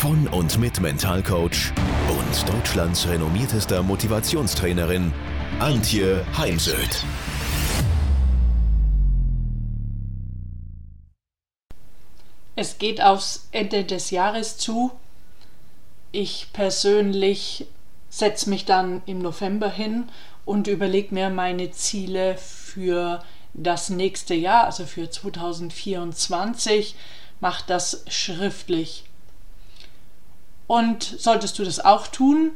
von und mit Mentalcoach und Deutschlands renommiertester Motivationstrainerin Antje Heimsöth. Es geht aufs Ende des Jahres zu. Ich persönlich setze mich dann im November hin und überlege mir meine Ziele für das nächste Jahr, also für 2024. Mach das schriftlich. Und solltest du das auch tun,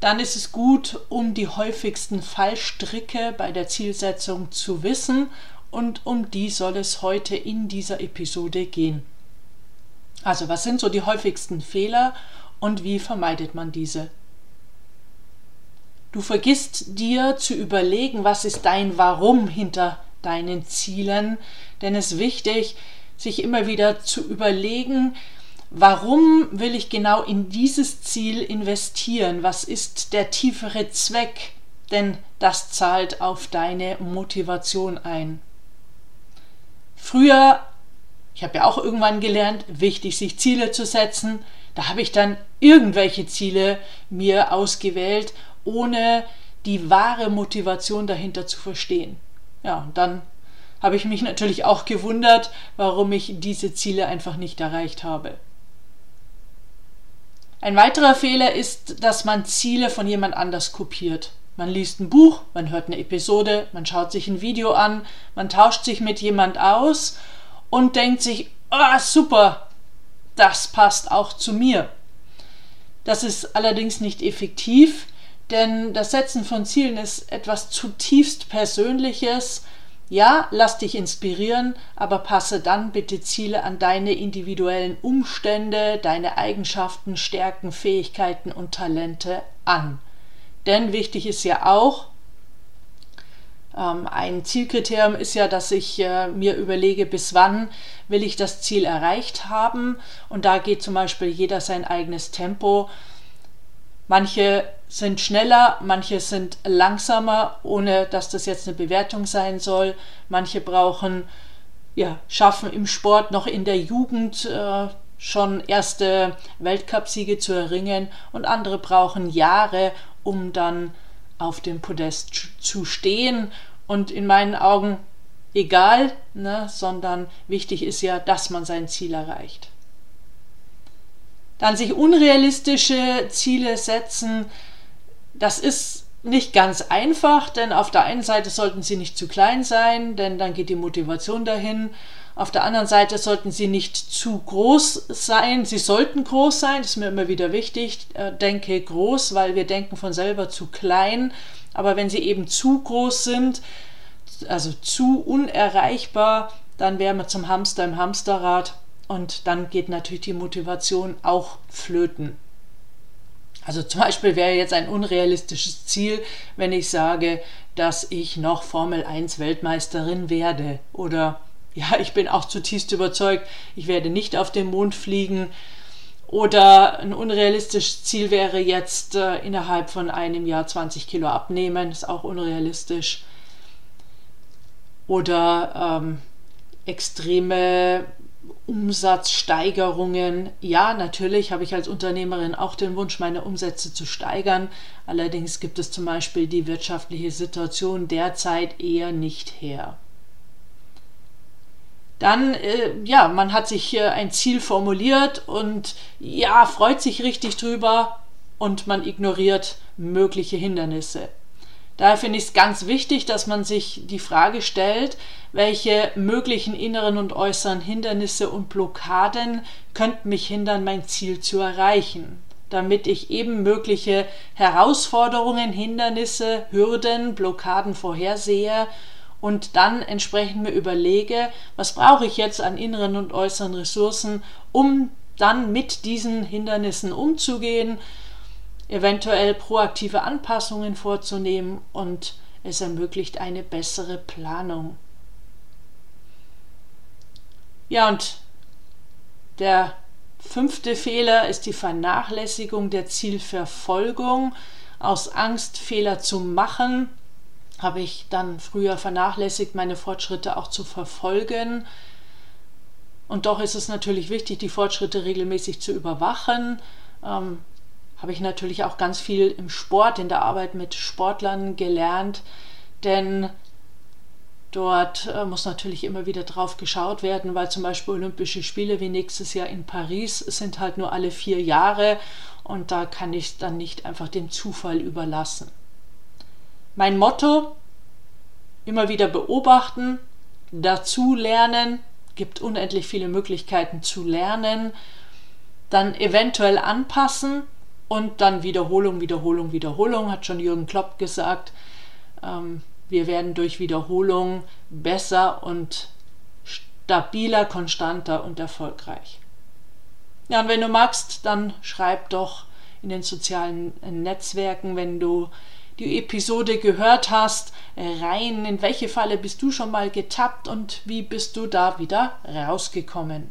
dann ist es gut, um die häufigsten Fallstricke bei der Zielsetzung zu wissen und um die soll es heute in dieser Episode gehen. Also was sind so die häufigsten Fehler und wie vermeidet man diese? Du vergisst dir zu überlegen, was ist dein Warum hinter deinen Zielen, denn es ist wichtig, sich immer wieder zu überlegen, warum will ich genau in dieses Ziel investieren? Was ist der tiefere Zweck? Denn das zahlt auf deine Motivation ein. Früher, ich habe ja auch irgendwann gelernt, wichtig, sich Ziele zu setzen. Da habe ich dann irgendwelche Ziele mir ausgewählt, ohne die wahre Motivation dahinter zu verstehen. Ja, und dann habe ich mich natürlich auch gewundert, warum ich diese Ziele einfach nicht erreicht habe. Ein weiterer Fehler ist, dass man Ziele von jemand anders kopiert. Man liest ein Buch, man hört eine Episode, man schaut sich ein Video an, man tauscht sich mit jemand aus und denkt sich, oh, super, das passt auch zu mir. Das ist allerdings nicht effektiv, denn das Setzen von Zielen ist etwas zutiefst Persönliches. Ja, lass dich inspirieren, aber passe dann bitte Ziele an deine individuellen Umstände, deine Eigenschaften, Stärken, Fähigkeiten und Talente an. Denn wichtig ist ja auch, ähm, ein Zielkriterium ist ja, dass ich äh, mir überlege, bis wann will ich das Ziel erreicht haben. Und da geht zum Beispiel jeder sein eigenes Tempo. Manche sind schneller, manche sind langsamer, ohne dass das jetzt eine Bewertung sein soll. Manche brauchen, ja, schaffen im Sport noch in der Jugend äh, schon erste Weltcupsiege zu erringen und andere brauchen Jahre, um dann auf dem Podest zu stehen. Und in meinen Augen egal, ne, sondern wichtig ist ja, dass man sein Ziel erreicht. Dann sich unrealistische Ziele setzen, das ist nicht ganz einfach, denn auf der einen Seite sollten sie nicht zu klein sein, denn dann geht die Motivation dahin. Auf der anderen Seite sollten sie nicht zu groß sein. Sie sollten groß sein, das ist mir immer wieder wichtig. Äh, denke groß, weil wir denken von selber zu klein. Aber wenn sie eben zu groß sind, also zu unerreichbar, dann wären wir zum Hamster im Hamsterrad und dann geht natürlich die Motivation auch flöten. Also zum Beispiel wäre jetzt ein unrealistisches Ziel, wenn ich sage, dass ich noch Formel 1 Weltmeisterin werde oder ja, ich bin auch zutiefst überzeugt, ich werde nicht auf den Mond fliegen. Oder ein unrealistisches Ziel wäre jetzt äh, innerhalb von einem Jahr 20 Kilo abnehmen, ist auch unrealistisch. Oder ähm, extreme Umsatzsteigerungen. Ja, natürlich habe ich als Unternehmerin auch den Wunsch, meine Umsätze zu steigern. Allerdings gibt es zum Beispiel die wirtschaftliche Situation derzeit eher nicht her. Dann, äh, ja, man hat sich äh, ein Ziel formuliert und ja, freut sich richtig drüber und man ignoriert mögliche Hindernisse. Daher finde ich es ganz wichtig, dass man sich die Frage stellt, welche möglichen inneren und äußeren Hindernisse und Blockaden könnten mich hindern, mein Ziel zu erreichen, damit ich eben mögliche Herausforderungen, Hindernisse, Hürden, Blockaden vorhersehe und dann entsprechend mir überlege, was brauche ich jetzt an inneren und äußeren Ressourcen, um dann mit diesen Hindernissen umzugehen, eventuell proaktive Anpassungen vorzunehmen und es ermöglicht eine bessere Planung. Ja, und der fünfte Fehler ist die Vernachlässigung der Zielverfolgung. Aus Angst, Fehler zu machen, habe ich dann früher vernachlässigt, meine Fortschritte auch zu verfolgen. Und doch ist es natürlich wichtig, die Fortschritte regelmäßig zu überwachen. Ähm, habe ich natürlich auch ganz viel im Sport, in der Arbeit mit Sportlern gelernt, denn dort äh, muss natürlich immer wieder drauf geschaut werden, weil zum Beispiel Olympische Spiele wie nächstes Jahr in Paris sind halt nur alle vier Jahre und da kann ich dann nicht einfach dem Zufall überlassen. Mein Motto, immer wieder beobachten, dazu lernen, gibt unendlich viele Möglichkeiten zu lernen, dann eventuell anpassen und dann Wiederholung, Wiederholung, Wiederholung, hat schon Jürgen Klopp gesagt. Ähm, wir werden durch Wiederholung besser und stabiler, konstanter und erfolgreich. Ja, und wenn du magst, dann schreib doch in den sozialen Netzwerken, wenn du die Episode gehört hast, rein, in welche Falle bist du schon mal getappt und wie bist du da wieder rausgekommen.